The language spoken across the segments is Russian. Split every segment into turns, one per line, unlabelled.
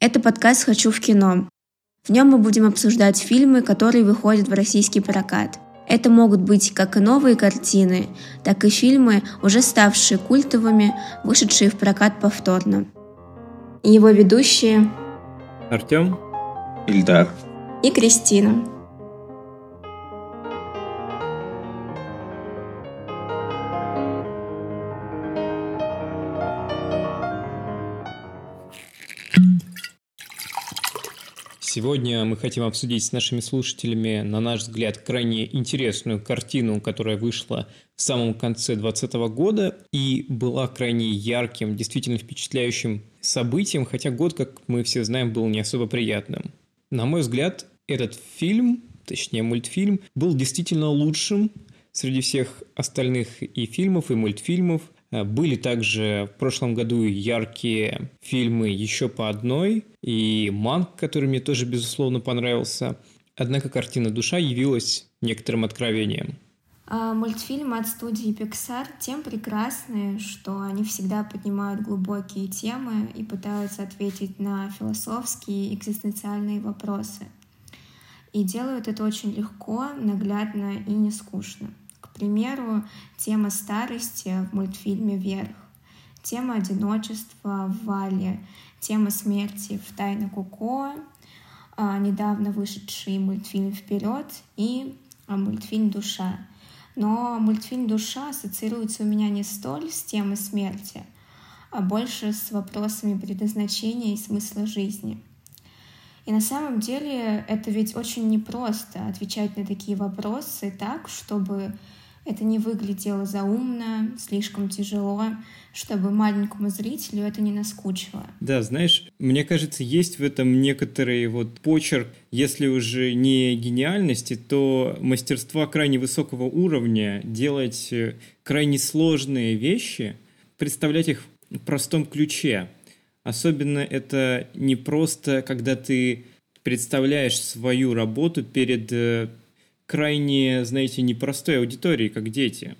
Это подкаст «Хочу в кино». В нем мы будем обсуждать фильмы, которые выходят в российский прокат. Это могут быть как и новые картины, так и фильмы, уже ставшие культовыми, вышедшие в прокат повторно. Его ведущие
Артем,
Ильдар
и Кристина.
Сегодня мы хотим обсудить с нашими слушателями, на наш взгляд, крайне интересную картину, которая вышла в самом конце 2020 года и была крайне ярким, действительно впечатляющим событием, хотя год, как мы все знаем, был не особо приятным. На мой взгляд, этот фильм, точнее мультфильм, был действительно лучшим среди всех остальных и фильмов, и мультфильмов – были также в прошлом году яркие фильмы еще по одной, и «Манк», который мне тоже, безусловно, понравился. Однако картина «Душа» явилась некоторым откровением.
А мультфильмы от студии Pixar тем прекрасны, что они всегда поднимают глубокие темы и пытаются ответить на философские экзистенциальные вопросы. И делают это очень легко, наглядно и не скучно. Примеру, тема старости в мультфильме «Вверх», тема одиночества в «Вале», тема смерти в «Тайна Куко», а, недавно вышедший мультфильм «Вперед» и а, мультфильм «Душа». Но мультфильм «Душа» ассоциируется у меня не столь с темой смерти, а больше с вопросами предназначения и смысла жизни. И на самом деле это ведь очень непросто отвечать на такие вопросы так, чтобы это не выглядело заумно, слишком тяжело, чтобы маленькому зрителю это не наскучило.
Да, знаешь, мне кажется, есть в этом некоторый вот почерк, если уже не гениальности, то мастерства крайне высокого уровня, делать э, крайне сложные вещи, представлять их в простом ключе. Особенно это не просто, когда ты представляешь свою работу перед э, крайне, знаете, непростой аудитории, как дети.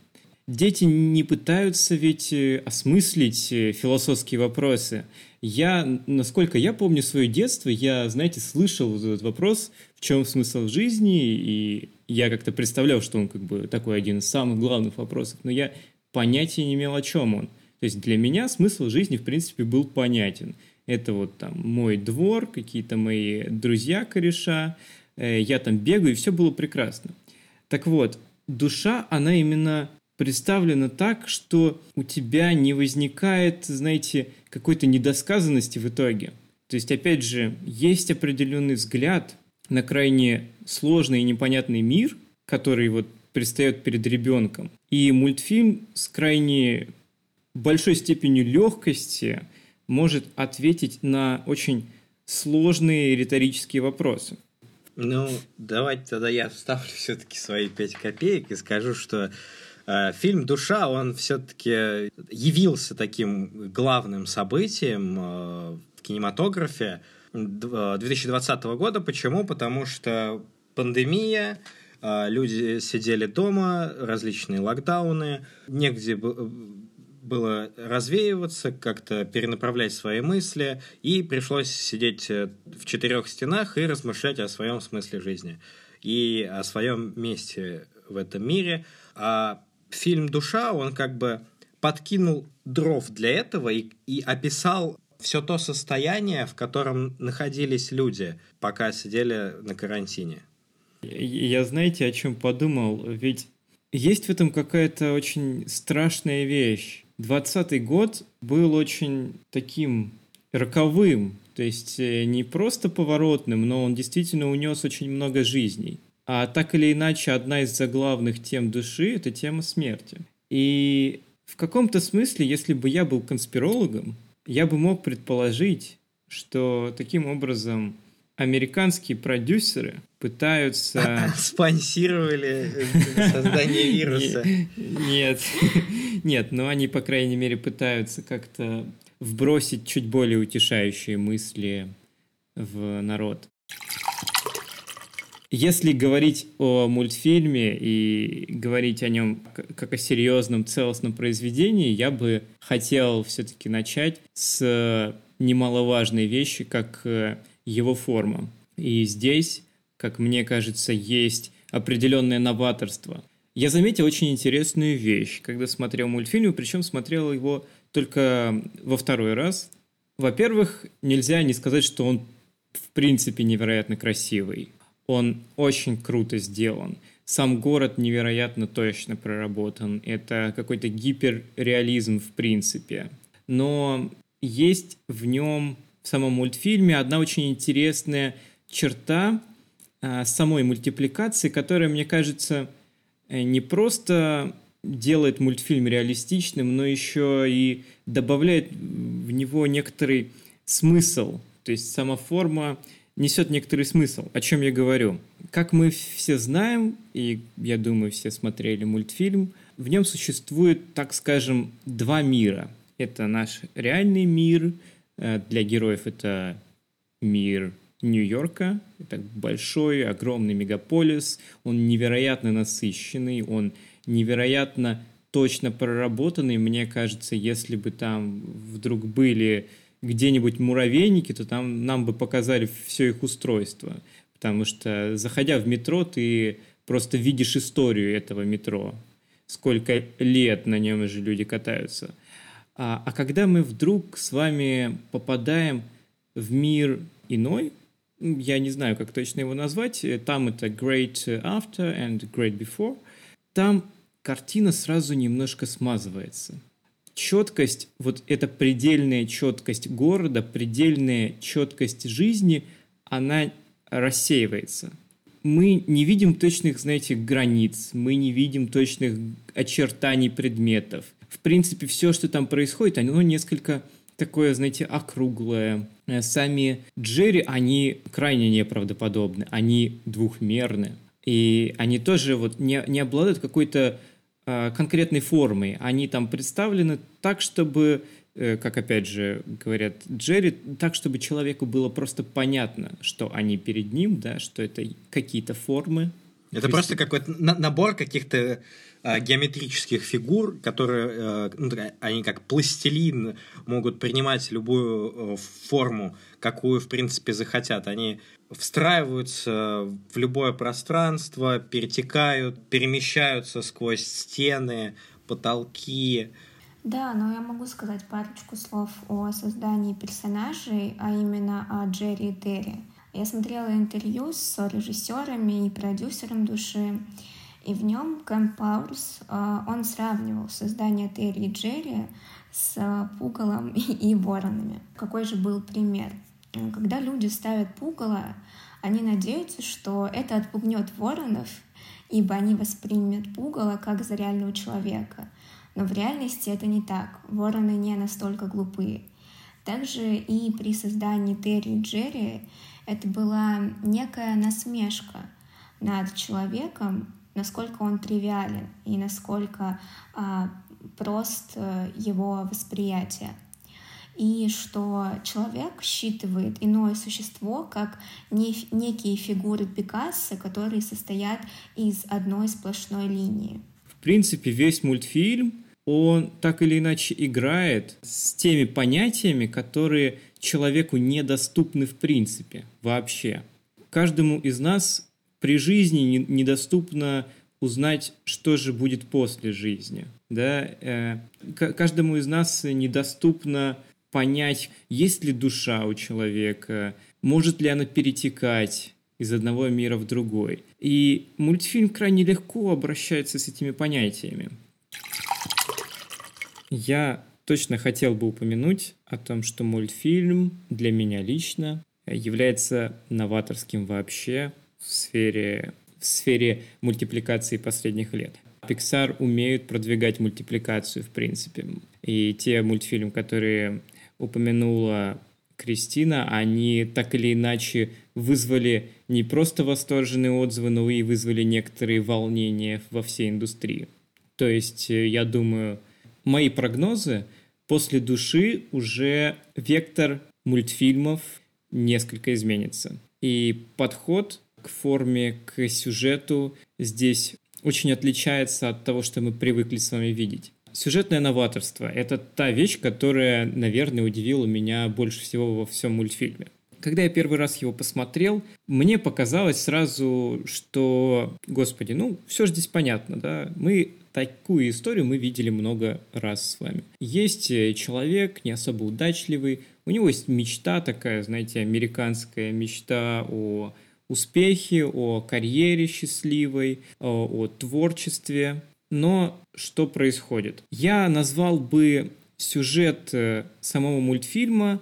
Дети не пытаются ведь э, осмыслить э, философские вопросы. Я, насколько я помню свое детство, я, знаете, слышал этот вопрос, в чем смысл жизни, и я как-то представлял, что он как бы такой один из самых главных вопросов, но я понятия не имел, о чем он. То есть для меня смысл жизни, в принципе, был понятен. Это вот там мой двор, какие-то мои друзья кореша, Э, я там бегаю, и все было прекрасно. Так вот, душа, она именно представлена так, что у тебя не возникает, знаете, какой-то недосказанности в итоге. То есть, опять же, есть определенный взгляд на крайне сложный и непонятный мир, который вот предстает перед ребенком. И мультфильм с крайне большой степенью легкости может ответить на очень сложные риторические вопросы.
Ну, давайте тогда я вставлю все-таки свои пять копеек и скажу, что э, фильм «Душа», он все-таки явился таким главным событием э, в кинематографе 2020 э, года. Почему? Потому что пандемия, э, люди сидели дома, различные локдауны, негде было развеиваться, как-то перенаправлять свои мысли, и пришлось сидеть э, в четырех стенах и размышлять о своем смысле жизни и о своем месте в этом мире. А фильм «Душа», он как бы подкинул дров для этого и, и описал все то состояние, в котором находились люди, пока сидели на карантине.
Я знаете, о чем подумал? Ведь есть в этом какая-то очень страшная вещь. 20 год был очень таким роковым, то есть э, не просто поворотным, но он действительно унес очень много жизней. А так или иначе, одна из заглавных тем души – это тема смерти. И в каком-то смысле, если бы я был конспирологом, я бы мог предположить, что таким образом американские продюсеры пытаются...
Спонсировали создание вируса.
Нет, нет, но они, по крайней мере, пытаются как-то вбросить чуть более утешающие мысли в народ. Если говорить о мультфильме и говорить о нем как о серьезном, целостном произведении, я бы хотел все-таки начать с немаловажные вещи, как э, его форма. И здесь, как мне кажется, есть определенное новаторство. Я заметил очень интересную вещь, когда смотрел мультфильм, причем смотрел его только во второй раз. Во-первых, нельзя не сказать, что он в принципе невероятно красивый. Он очень круто сделан. Сам город невероятно точно проработан. Это какой-то гиперреализм в принципе. Но есть в нем, в самом мультфильме, одна очень интересная черта а, самой мультипликации, которая, мне кажется, не просто делает мультфильм реалистичным, но еще и добавляет в него некоторый смысл. То есть сама форма несет некоторый смысл. О чем я говорю? Как мы все знаем, и я думаю, все смотрели мультфильм, в нем существует, так скажем, два мира. Это наш реальный мир, э, для героев это мир Нью-Йорка. Это большой, огромный мегаполис. Он невероятно насыщенный, он невероятно точно проработанный. Мне кажется, если бы там вдруг были где-нибудь муравейники, то там нам бы показали все их устройство. Потому что, заходя в метро, ты просто видишь историю этого метро. Сколько лет на нем уже люди катаются. А, а когда мы вдруг с вами попадаем в мир иной, я не знаю, как точно его назвать, там это Great After and Great Before, там картина сразу немножко смазывается – четкость, вот эта предельная четкость города, предельная четкость жизни, она рассеивается. Мы не видим точных, знаете, границ, мы не видим точных очертаний предметов. В принципе, все, что там происходит, оно несколько такое, знаете, округлое. Сами Джерри, они крайне неправдоподобны, они двухмерны. И они тоже вот не, не обладают какой-то Э, конкретной формой. Они там представлены так, чтобы, э, как опять же говорят Джерри, так, чтобы человеку было просто понятно, что они перед ним, да, что это какие-то формы.
Это просто какой-то набор каких-то э, геометрических фигур, которые, э, ну, они как пластилин могут принимать любую э, форму, какую, в принципе, захотят. Они встраиваются в любое пространство, перетекают, перемещаются сквозь стены, потолки.
Да, но я могу сказать парочку слов о создании персонажей, а именно о Джерри и Терри. Я смотрела интервью с режиссерами и продюсером души, и в нем Кэм Пауэрс, а, он сравнивал создание Терри и Джерри с пугалом и воронами. Какой же был пример? Когда люди ставят пугало, они надеются, что это отпугнет воронов, ибо они воспримут пугало как за реального человека. Но в реальности это не так. Вороны не настолько глупые. Также и при создании Терри и Джерри это была некая насмешка над человеком, насколько он тривиален и насколько а, прост а, его восприятие и что человек считывает иное существо как не, некие фигуры Пикассо, которые состоят из одной сплошной линии.
В принципе, весь мультфильм, он так или иначе играет с теми понятиями, которые человеку недоступны в принципе вообще. Каждому из нас при жизни недоступно узнать, что же будет после жизни. Да? Э, каждому из нас недоступно понять, есть ли душа у человека, может ли она перетекать из одного мира в другой. И мультфильм крайне легко обращается с этими понятиями. Я точно хотел бы упомянуть о том, что мультфильм для меня лично является новаторским вообще в сфере, в сфере мультипликации последних лет. Pixar умеют продвигать мультипликацию, в принципе. И те мультфильмы, которые упомянула Кристина, они так или иначе вызвали не просто восторженные отзывы, но и вызвали некоторые волнения во всей индустрии. То есть, э, я думаю, мои прогнозы после души уже вектор мультфильмов несколько изменится. И подход к форме, к сюжету здесь очень отличается от того, что мы привыкли с вами видеть. Сюжетное новаторство — это та вещь, которая, наверное, удивила меня больше всего во всем мультфильме. Когда я первый раз его посмотрел, мне показалось сразу, что, господи, ну, все же здесь понятно, да, мы такую историю мы видели много раз с вами. Есть э, человек, не особо удачливый, у него есть мечта такая, знаете, американская мечта о успехе, о карьере счастливой, о, творчестве. Но что происходит? Я назвал бы сюжет э, самого мультфильма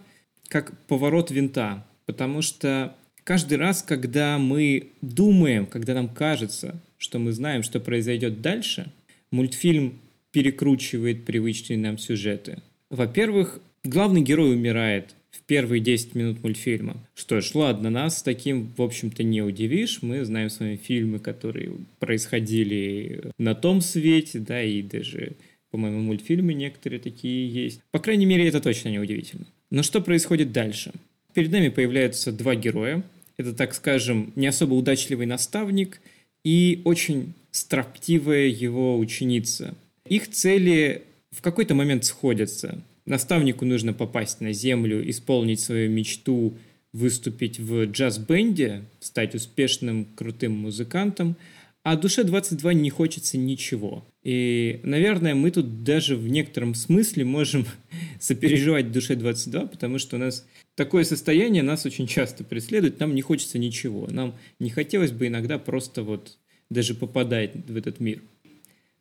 как поворот винта, потому что каждый раз, когда мы думаем, когда нам кажется, что мы знаем, что произойдет дальше, мультфильм перекручивает привычные нам сюжеты. Во-первых, главный герой умирает в первые 10 минут мультфильма. Что ж, ладно, нас таким, в общем-то, не удивишь. Мы знаем с вами фильмы, которые происходили на том свете, да, и даже, по-моему, мультфильмы некоторые такие есть. По крайней мере, это точно не удивительно. Но что происходит дальше? Перед нами появляются два героя. Это, так скажем, не особо удачливый наставник и очень строптивая его ученица. Их цели в какой-то момент сходятся. Наставнику нужно попасть на землю, исполнить свою мечту, выступить в джаз-бенде, стать успешным, крутым музыкантом, а душе 22 не хочется ничего. И, наверное, мы тут даже в некотором смысле можем сопереживать душе 22, потому что у нас такое состояние нас очень часто преследует, нам не хочется ничего, нам не хотелось бы иногда просто вот даже попадать в этот мир.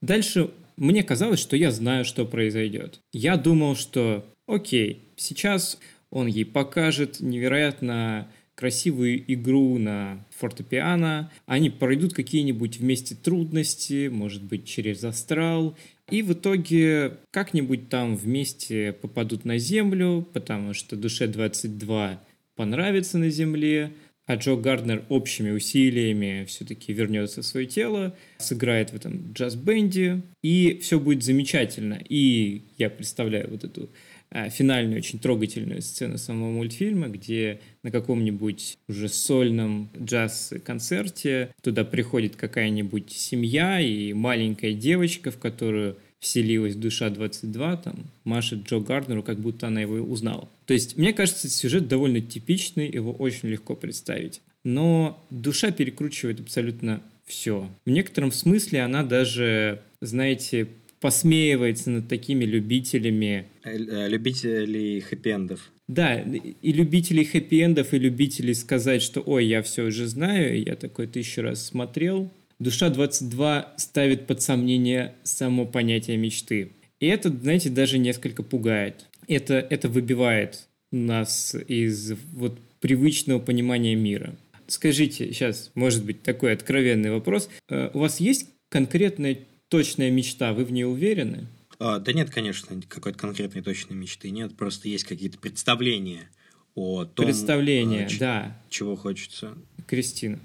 Дальше мне казалось, что я знаю, что произойдет. Я думал, что окей, сейчас он ей покажет невероятно красивую игру на фортепиано, они пройдут какие-нибудь вместе трудности, может быть, через астрал, и в итоге как-нибудь там вместе попадут на Землю, потому что душе 22 понравится на Земле, а Джо Гарднер общими усилиями все-таки вернется в свое тело, сыграет в этом джаз-бенде, и все будет замечательно. И я представляю вот эту а, финальную, очень трогательную сцену самого мультфильма, где на каком-нибудь уже сольном джаз-концерте туда приходит какая-нибудь семья и маленькая девочка, в которую вселилась душа 22, там, машет Джо Гарднеру, как будто она его узнала. То есть, мне кажется, сюжет довольно типичный, его очень легко представить. Но душа перекручивает абсолютно все. В некотором смысле она даже, знаете, посмеивается над такими любителями...
Э, э, любителей хэппи-эндов.
Да, и любителей хэппи-эндов, и любителей сказать, что «Ой, я все уже знаю, я такой тысячу раз смотрел». Душа 22 ставит под сомнение само понятие мечты. И это, знаете, даже несколько пугает. Это, это выбивает нас из вот привычного понимания мира. Скажите, сейчас, может быть, такой откровенный вопрос. Э, у вас есть конкретная точная мечта, вы в ней уверены?
А, да нет, конечно, какой-то конкретной точной мечты нет, просто есть какие-то представления о том,
Представления, э, да.
чего хочется.
Кристина.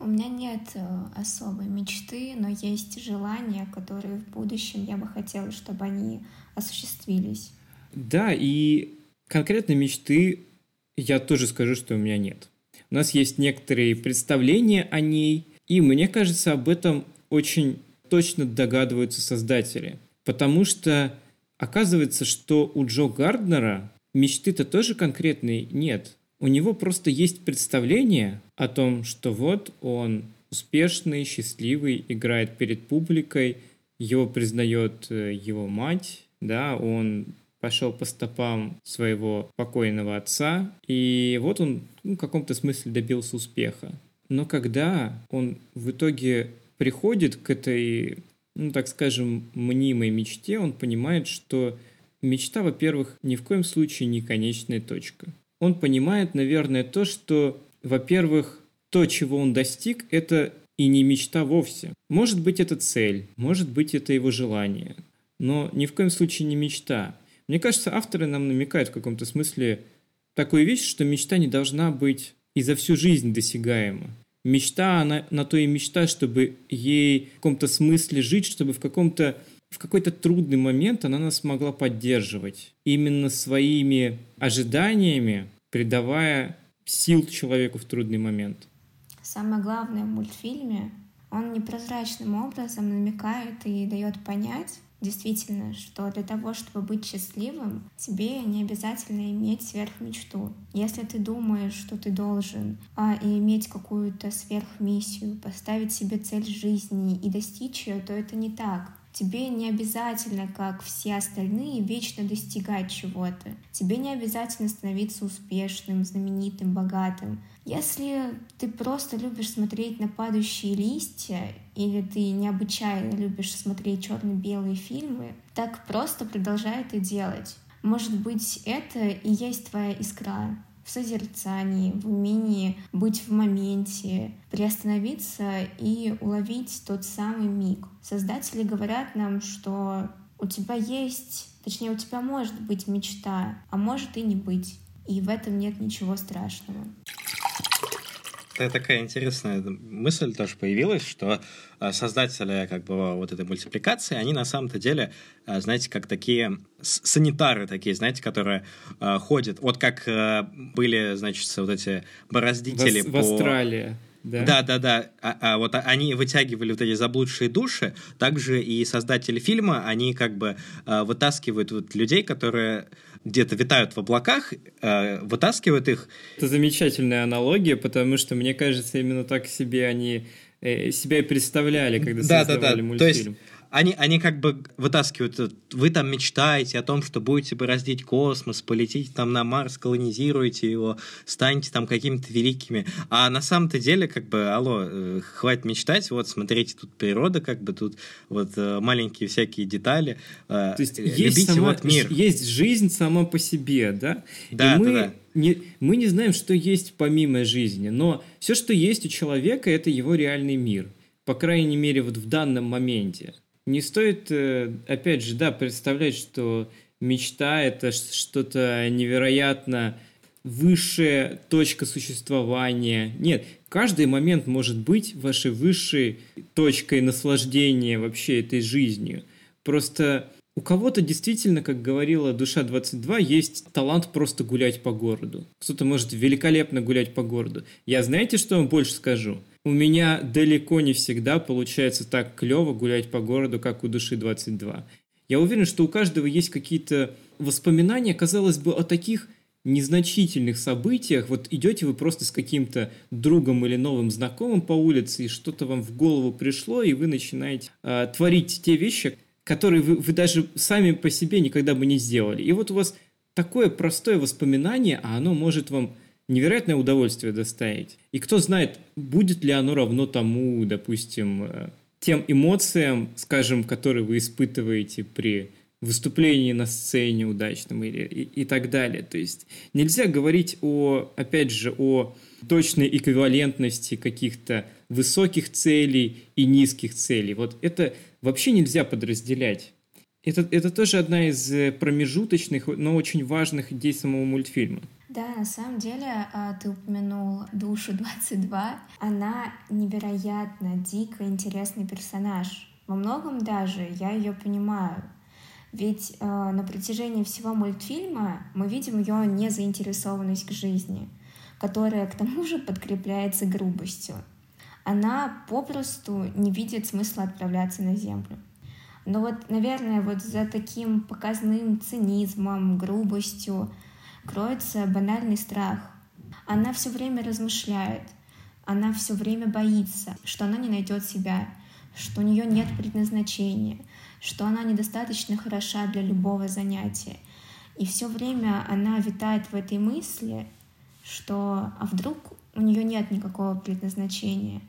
У меня нет э, особой мечты, но есть желания, которые в будущем я бы хотела, чтобы они осуществились.
Да, и конкретной мечты я тоже скажу, что у меня нет. У нас есть некоторые представления о ней, и мне кажется, об этом очень точно догадываются создатели. Потому что оказывается, что у Джо Гарднера мечты-то тоже конкретной нет. У него просто есть представление о том, что вот он успешный, счастливый, играет перед публикой, его признает э, его мать, да, он пошел по стопам своего покойного отца, и вот он ну, в каком-то смысле добился успеха. Но когда он в итоге приходит к этой, ну так скажем, мнимой мечте, он понимает, что мечта, во-первых, ни в коем случае не конечная точка. Он понимает, наверное, то, что, во-первых, то, чего он достиг, это и не мечта вовсе. Может быть, это цель, может быть, это его желание, но ни в коем случае не мечта. Мне кажется, авторы нам намекают в каком-то смысле такую вещь, что мечта не должна быть и за всю жизнь досягаема мечта, она на то и мечта, чтобы ей в каком-то смысле жить, чтобы в каком-то в какой-то трудный момент она нас могла поддерживать именно своими ожиданиями, придавая сил человеку в трудный момент.
Самое главное в мультфильме, он непрозрачным образом намекает и дает понять, действительно, что для того, чтобы быть счастливым, тебе не обязательно иметь сверхмечту. Если ты думаешь, что ты должен а, иметь какую-то сверхмиссию, поставить себе цель жизни и достичь ее, то это не так. Тебе не обязательно, как все остальные, вечно достигать чего-то. Тебе не обязательно становиться успешным, знаменитым, богатым. Если ты просто любишь смотреть на падающие листья, или ты необычайно любишь смотреть черно-белые фильмы, так просто продолжай это делать. Может быть, это и есть твоя искра в созерцании, в умении быть в моменте, приостановиться и уловить тот самый миг. Создатели говорят нам, что у тебя есть, точнее, у тебя может быть мечта, а может и не быть. И в этом нет ничего страшного
такая интересная мысль тоже появилась, что э, создатели как бы вот этой мультипликации, они на самом-то деле, э, знаете, как такие санитары такие, знаете, которые э, ходят, вот как были, значит, вот эти бороздители
в, по... В Австралии.
Да, да, да. да. А, а вот они вытягивали вот эти заблудшие души, также и создатели фильма, они как бы э, вытаскивают вот людей, которые где-то витают в облаках, э, вытаскивают их.
Это замечательная аналогия, потому что, мне кажется, именно так себе они э, себя и представляли, когда да, создавали да, да. мультфильм. То есть
они, они как бы вытаскивают, вы там мечтаете о том, что будете бороздить космос, полетите там на Марс, колонизируете его, станете там какими-то великими. А на самом-то деле, как бы, алло, э, хватит мечтать, вот, смотрите, тут природа, как бы, тут вот э, маленькие всякие детали.
Э, То есть есть, сама, вот мир. есть жизнь сама по себе, да?
Да, И мы... да, да.
Не, мы не знаем, что есть помимо жизни, но все, что есть у человека, это его реальный мир. По крайней мере, вот в данном моменте не стоит, э, опять же, да, представлять, что мечта — это что-то невероятно высшая точка существования. Нет, каждый момент может быть вашей высшей точкой наслаждения вообще этой жизнью. Просто у кого-то действительно, как говорила Душа 22, есть талант просто гулять по городу. Кто-то может великолепно гулять по городу. Я знаете, что вам больше скажу? У меня далеко не всегда получается так клево гулять по городу, как у души 22. Я уверен, что у каждого есть какие-то воспоминания, казалось бы, о таких незначительных событиях. Вот идете вы просто с каким-то другом или новым знакомым по улице, и что-то вам в голову пришло, и вы начинаете э, творить те вещи, которые вы, вы даже сами по себе никогда бы не сделали. И вот у вас такое простое воспоминание, а оно может вам невероятное удовольствие доставить. И кто знает, будет ли оно равно тому, допустим, э, тем эмоциям, скажем, которые вы испытываете при выступлении на сцене удачном или, и, и так далее. То есть нельзя говорить о, опять же, о точной эквивалентности каких-то высоких целей и низких целей. Вот это вообще нельзя подразделять. Это, это тоже одна из э, промежуточных, но очень важных идей самого мультфильма.
Да, на самом деле, а, ты упомянул Душу 22. Она невероятно дико интересный персонаж. Во многом даже я ее понимаю. Ведь э, на протяжении всего мультфильма мы видим ее незаинтересованность к жизни, которая к тому же подкрепляется грубостью. Она попросту не видит смысла отправляться на Землю. Но вот, наверное, вот за таким показным цинизмом, грубостью кроется банальный страх. Она все время размышляет, она все время боится, что она не найдет себя, что у нее нет предназначения, что она недостаточно хороша для любого занятия. И все время она витает в этой мысли, что а вдруг у нее нет никакого предназначения.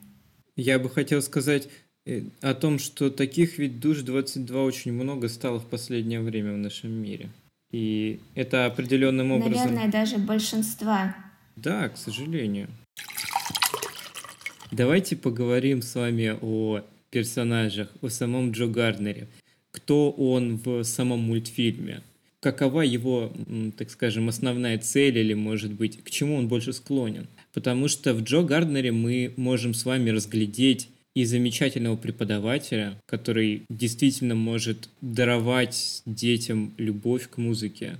Я бы хотел сказать э, о том, что таких ведь душ 22 очень много стало в последнее время в нашем мире. И это определенным образом...
Наверное, даже большинства.
Да, к сожалению. Давайте поговорим с вами о персонажах, о самом Джо Гарднере. Кто он в самом мультфильме? Какова его, так скажем, основная цель или, может быть, к чему он больше склонен? Потому что в Джо Гарднере мы можем с вами разглядеть и замечательного преподавателя, который действительно может даровать детям любовь к музыке,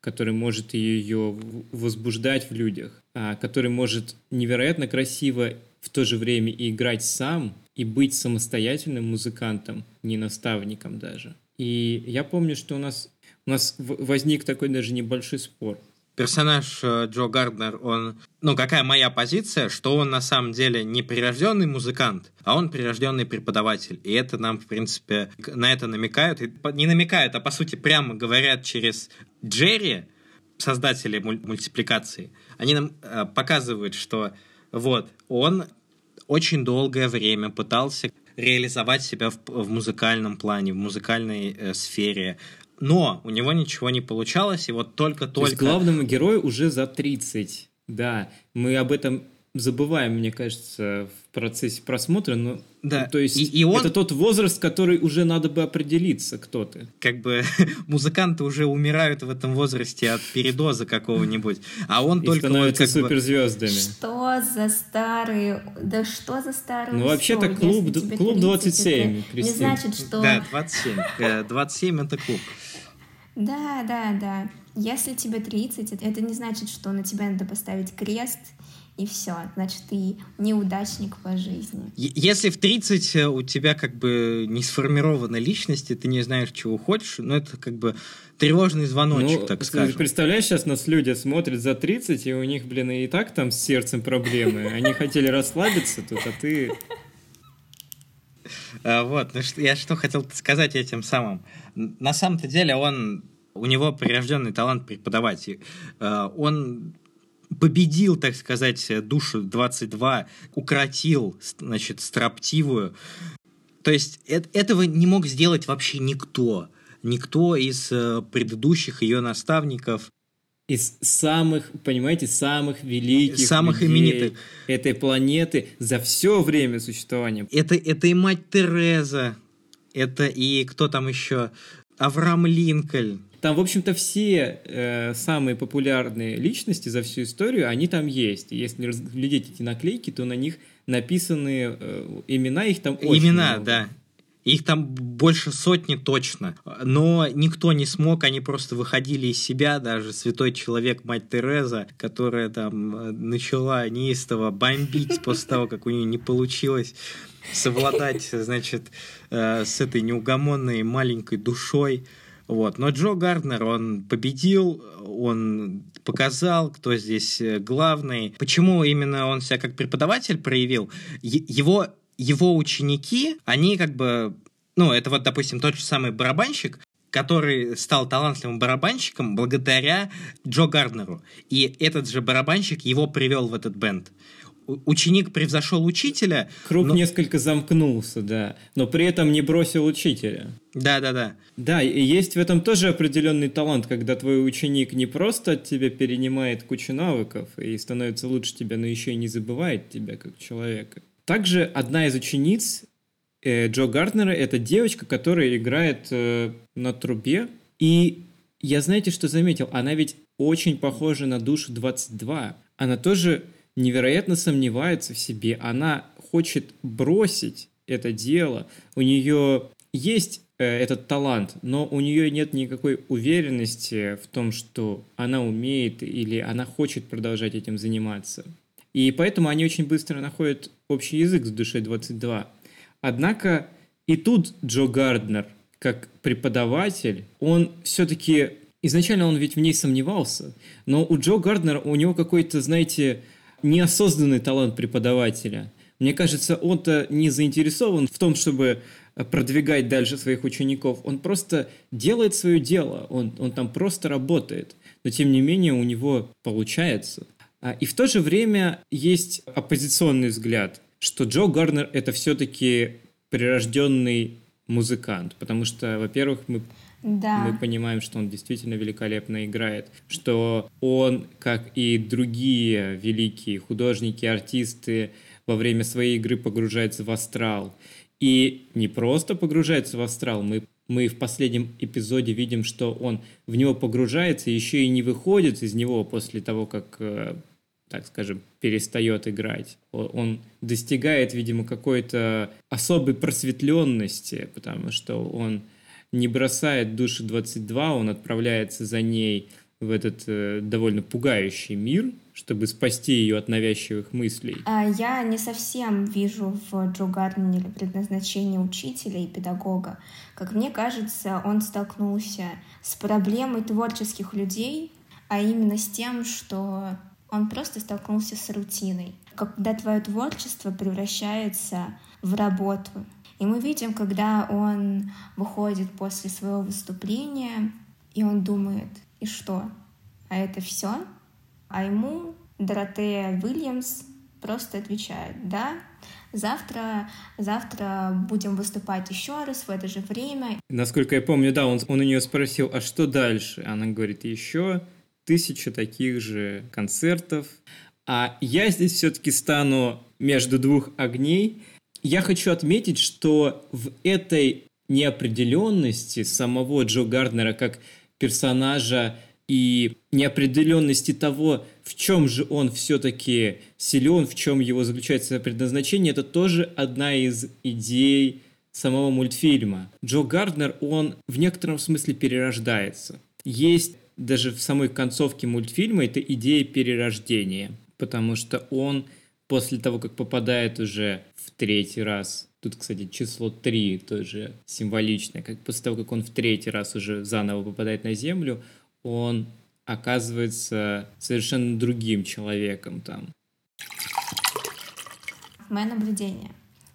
который может ее возбуждать в людях, а который может невероятно красиво в то же время и играть сам, и быть самостоятельным музыкантом, не наставником даже. И я помню, что у нас, у нас возник такой даже небольшой спор.
Персонаж э, Джо Гарднер, он... Ну, какая моя позиция, что он на самом деле не прирожденный музыкант, а он прирожденный преподаватель. И это нам, в принципе, на это намекают. И не намекают, а по сути прямо говорят через Джерри, создатели мультипликации. Они нам э, показывают, что вот, он очень долгое время пытался реализовать себя в, в музыкальном плане, в музыкальной э, сфере. Но у него ничего не получалось, и вот только-только... То есть
главному герою уже за 30. Да, мы об этом забываем, мне кажется, в процессе просмотра, но да. то есть и, и он... это тот возраст, который уже надо бы определиться, кто ты.
Как бы музыканты уже умирают в этом возрасте от передоза какого-нибудь, а он и только
становятся вот, суперзвездами. Бы...
Что за старые, да что за старые?
Ну вообще-то клуб, клуб 27.
не значит, что...
Да, 27. 27 это клуб.
Да, да, да. Если тебе 30, это не значит, что на тебя надо поставить крест и все, значит, ты неудачник по жизни.
Если в 30 э, у тебя как бы не сформирована личность, и ты не знаешь, чего хочешь, ну, это как бы тревожный звоночек, ну, так скажем.
Представляешь, сейчас нас люди смотрят за 30, и у них, блин, и так там с сердцем проблемы. Они хотели расслабиться тут, а ты...
А, вот, ну я что хотел сказать этим самым. На самом-то деле он у него прирожденный талант преподавать. Э, он победил, так сказать, душу 22, укротил, значит, строптивую. То есть этого не мог сделать вообще никто. Никто из э, предыдущих ее наставников.
Из самых, понимаете, самых великих
самых именитых.
этой планеты за все время существования.
Это, это и мать Тереза, это и кто там еще? Авраам Линкольн.
Там, в общем-то, все э, самые популярные личности за всю историю, они там есть. если разглядеть эти наклейки, то на них написаны э, имена, их там очень
Имена,
много.
да. Их там больше сотни точно. Но никто не смог, они просто выходили из себя, даже святой человек, мать Тереза, которая там э, начала неистово бомбить после того, как у нее не получилось совладать, значит, э, с этой неугомонной маленькой душой. Вот. Но Джо Гарднер, он победил, он показал, кто здесь э, главный. Почему именно он себя как преподаватель проявил? Его, его ученики, они как бы... Ну, это вот, допустим, тот же самый барабанщик, который стал талантливым барабанщиком благодаря Джо Гарднеру. И этот же барабанщик его привел в этот бенд ученик превзошел учителя.
Круг но... несколько замкнулся, да, но при этом не бросил учителя.
Да, да, да.
Да, и есть в этом тоже определенный талант, когда твой ученик не просто от тебя перенимает кучу навыков и становится лучше тебя, но еще и не забывает тебя как человека. Также одна из учениц э, Джо Гарднера это девочка, которая играет э, на трубе. И я знаете, что заметил? Она ведь очень похожа на душу 22. Она тоже невероятно сомневается в себе, она хочет бросить это дело, у нее есть э, этот талант, но у нее нет никакой уверенности в том, что она умеет или она хочет продолжать этим заниматься. И поэтому они очень быстро находят общий язык с душой 22. Однако и тут Джо Гарднер, как преподаватель, он все-таки... Изначально он ведь в ней сомневался, но у Джо Гарднера, у него какой-то, знаете, неосознанный талант преподавателя. Мне кажется, он-то не заинтересован в том, чтобы продвигать дальше своих учеников. Он просто делает свое дело, он, он там просто работает. Но тем не менее у него получается. А, и в то же время есть оппозиционный взгляд, что Джо Гарнер это все-таки прирожденный музыкант, потому что, во-первых, мы
да.
мы понимаем, что он действительно великолепно играет, что он, как и другие великие художники, артисты, во время своей игры погружается в астрал. И не просто погружается в астрал, мы, мы в последнем эпизоде видим, что он в него погружается, еще и не выходит из него после того, как, э, так скажем, перестает играть. Он достигает, видимо, какой-то особой просветленности, потому что он не бросает душу 22, он отправляется за ней в этот э, довольно пугающий мир, чтобы спасти ее от навязчивых мыслей.
А я не совсем вижу в Джо Гарднере предназначение учителя и педагога. Как мне кажется, он столкнулся с проблемой творческих людей, а именно с тем, что он просто столкнулся с рутиной. Когда твое творчество превращается в работу. И мы видим, когда он выходит после своего выступления, и он думает, и что? А это все? А ему Доротея Уильямс просто отвечает, да, завтра, завтра будем выступать еще раз в это же время.
Насколько я помню, да, он, он у нее спросил, а что дальше? Она говорит, еще тысяча таких же концертов. А я здесь все-таки стану между двух огней. Я хочу отметить, что в этой неопределенности самого Джо Гарднера как персонажа и неопределенности того, в чем же он все-таки силен, в чем его заключается предназначение, это тоже одна из идей самого мультфильма. Джо Гарднер, он в некотором смысле перерождается. Есть даже в самой концовке мультфильма эта идея перерождения, потому что он после того, как попадает уже в третий раз Тут, кстати, число 3 тоже символичное. Как после того, как он в третий раз уже заново попадает на Землю, он оказывается совершенно другим человеком там.
Мое наблюдение.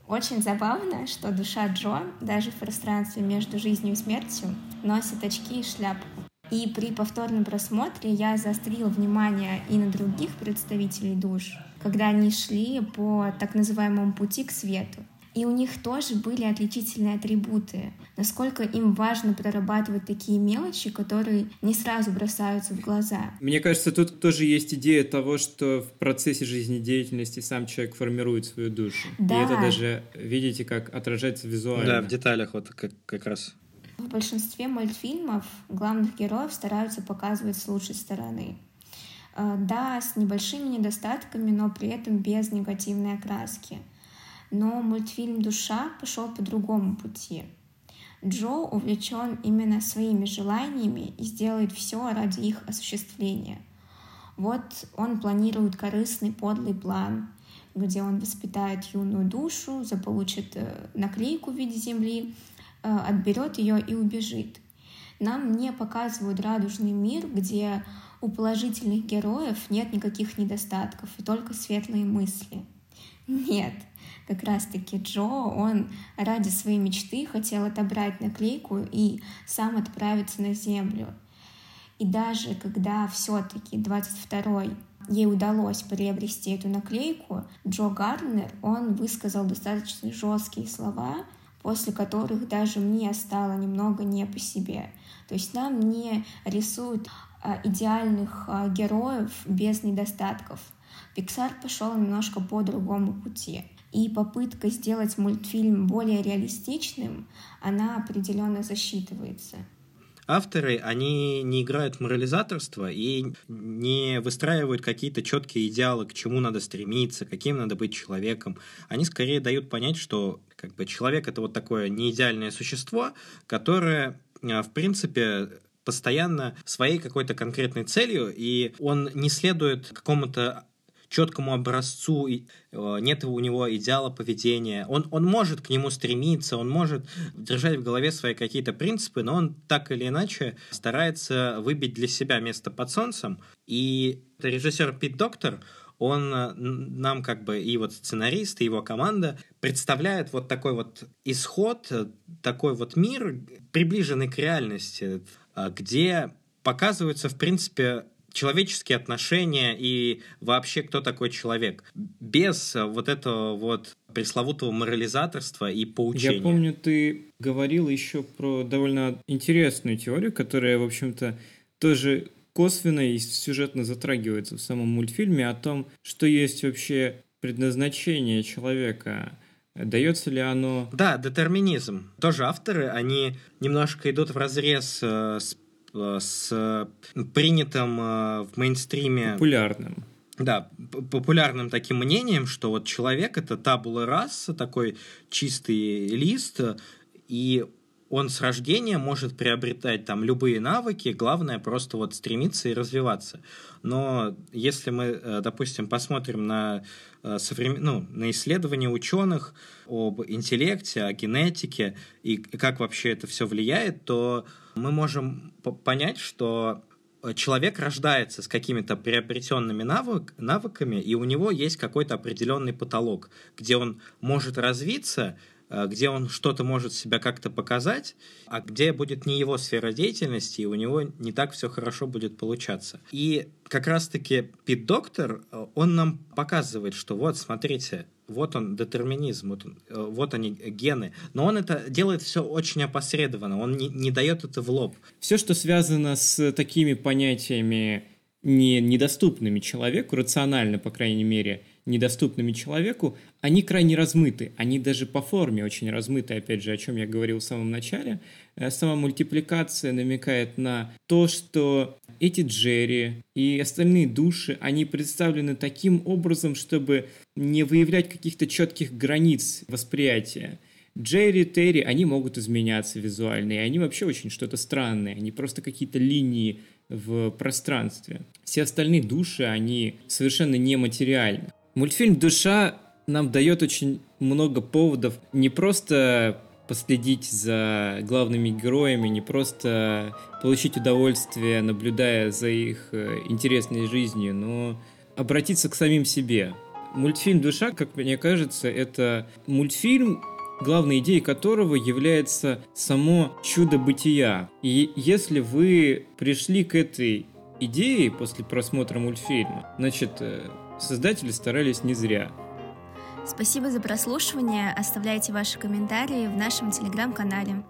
Очень забавно, что душа Джо даже в пространстве между жизнью и смертью носит очки и шляпку. И при повторном просмотре я заострила внимание и на других представителей душ, когда они шли по так называемому пути к свету. И у них тоже были отличительные атрибуты. Насколько им важно прорабатывать такие мелочи, которые не сразу бросаются в глаза.
Мне кажется, тут тоже есть идея того, что в процессе жизнедеятельности сам человек формирует свою душу. Да. И это даже, видите, как отражается визуально.
Да, в деталях вот как, как раз.
В большинстве мультфильмов главных героев стараются показывать с лучшей стороны. Э, да, с небольшими недостатками, но при этом без негативной окраски — но мультфильм «Душа» пошел по другому пути. Джо увлечен именно своими желаниями и сделает все ради их осуществления. Вот он планирует корыстный подлый план, где он воспитает юную душу, заполучит э, наклейку в виде земли, отберет ее и убежит. Нам не показывают радужный мир, где у положительных героев нет никаких недостатков и только светлые мысли. Нет, как раз-таки Джо, он ради своей мечты хотел отобрать наклейку и сам отправиться на Землю. И даже когда все-таки 22-й ей удалось приобрести эту наклейку, Джо Гарднер, он высказал достаточно жесткие слова, после которых даже мне стало немного не по себе. То есть нам не рисуют а, идеальных а, героев без недостатков. Pixar пошел немножко по другому пути. И попытка сделать мультфильм более реалистичным, она определенно засчитывается.
Авторы, они не играют в морализаторство и не выстраивают какие-то четкие идеалы, к чему надо стремиться, каким надо быть человеком. Они скорее дают понять, что как бы, человек — это вот такое неидеальное существо, которое, а, в принципе, постоянно своей какой-то конкретной целью, и он не следует какому-то четкому образцу, э, нет у него идеала поведения. Он, он может к нему стремиться, он может держать в голове свои какие-то принципы, но он так или иначе старается выбить для себя место под солнцем. И режиссер Пит Доктор, он э, нам как бы и вот сценарист, и его команда представляют вот такой вот исход, э, такой вот мир, приближенный к реальности, где показываются, в принципе, человеческие отношения и вообще кто такой человек. Без вот этого вот пресловутого морализаторства и поучения.
Я помню, ты говорил еще про довольно интересную теорию, которая, в общем-то, тоже косвенно и сюжетно затрагивается в самом мультфильме о том, что есть вообще предназначение человека, Дается ли оно...
Да, детерминизм. Тоже авторы, они немножко идут в разрез э, с Э, с принятым э, в мейнстриме...
Популярным.
Да, популярным таким мнением, что вот человек — это табула раса, такой чистый лист, и он с рождения может приобретать там любые навыки, главное просто вот стремиться и развиваться. Но если мы, э, допустим, посмотрим на, э, современ... ну, на исследования ученых об интеллекте, о генетике и как вообще это все влияет, то мы можем понять, что человек рождается с какими-то приобретенными навык, навыками, и у него есть какой-то определенный потолок, где он может развиться, Э, где он что-то может себя как-то показать, а где будет не его сфера деятельности, и у него не так все хорошо будет получаться. И как раз-таки Пит Доктор, э, он нам показывает, что вот, смотрите, вот он детерминизм, вот, он, э, вот они гены. Но он это делает все очень опосредованно, он не, не дает это в лоб.
Все, что связано с такими понятиями не недоступными человеку, рационально, по крайней мере, недоступными человеку, они крайне размыты. Они даже по форме очень размыты, опять же, о чем я говорил в самом начале. Э, сама мультипликация намекает на то, что эти Джерри и остальные души, они представлены таким образом, чтобы не выявлять каких-то четких границ восприятия. Джерри, Терри, они могут изменяться визуально, и они вообще очень что-то странное, они просто какие-то линии в пространстве. Все остальные души, они совершенно нематериальны. Мультфильм «Душа» нам дает очень много поводов не просто последить за главными героями, не просто получить удовольствие, наблюдая за их э, интересной жизнью, но обратиться к самим себе. Мультфильм «Душа», как мне кажется, это мультфильм, главной идеей которого является само чудо бытия. И если вы пришли к этой идее после просмотра мультфильма, значит, э, создатели старались не зря.
Спасибо за прослушивание. Оставляйте ваши комментарии в нашем телеграм-канале.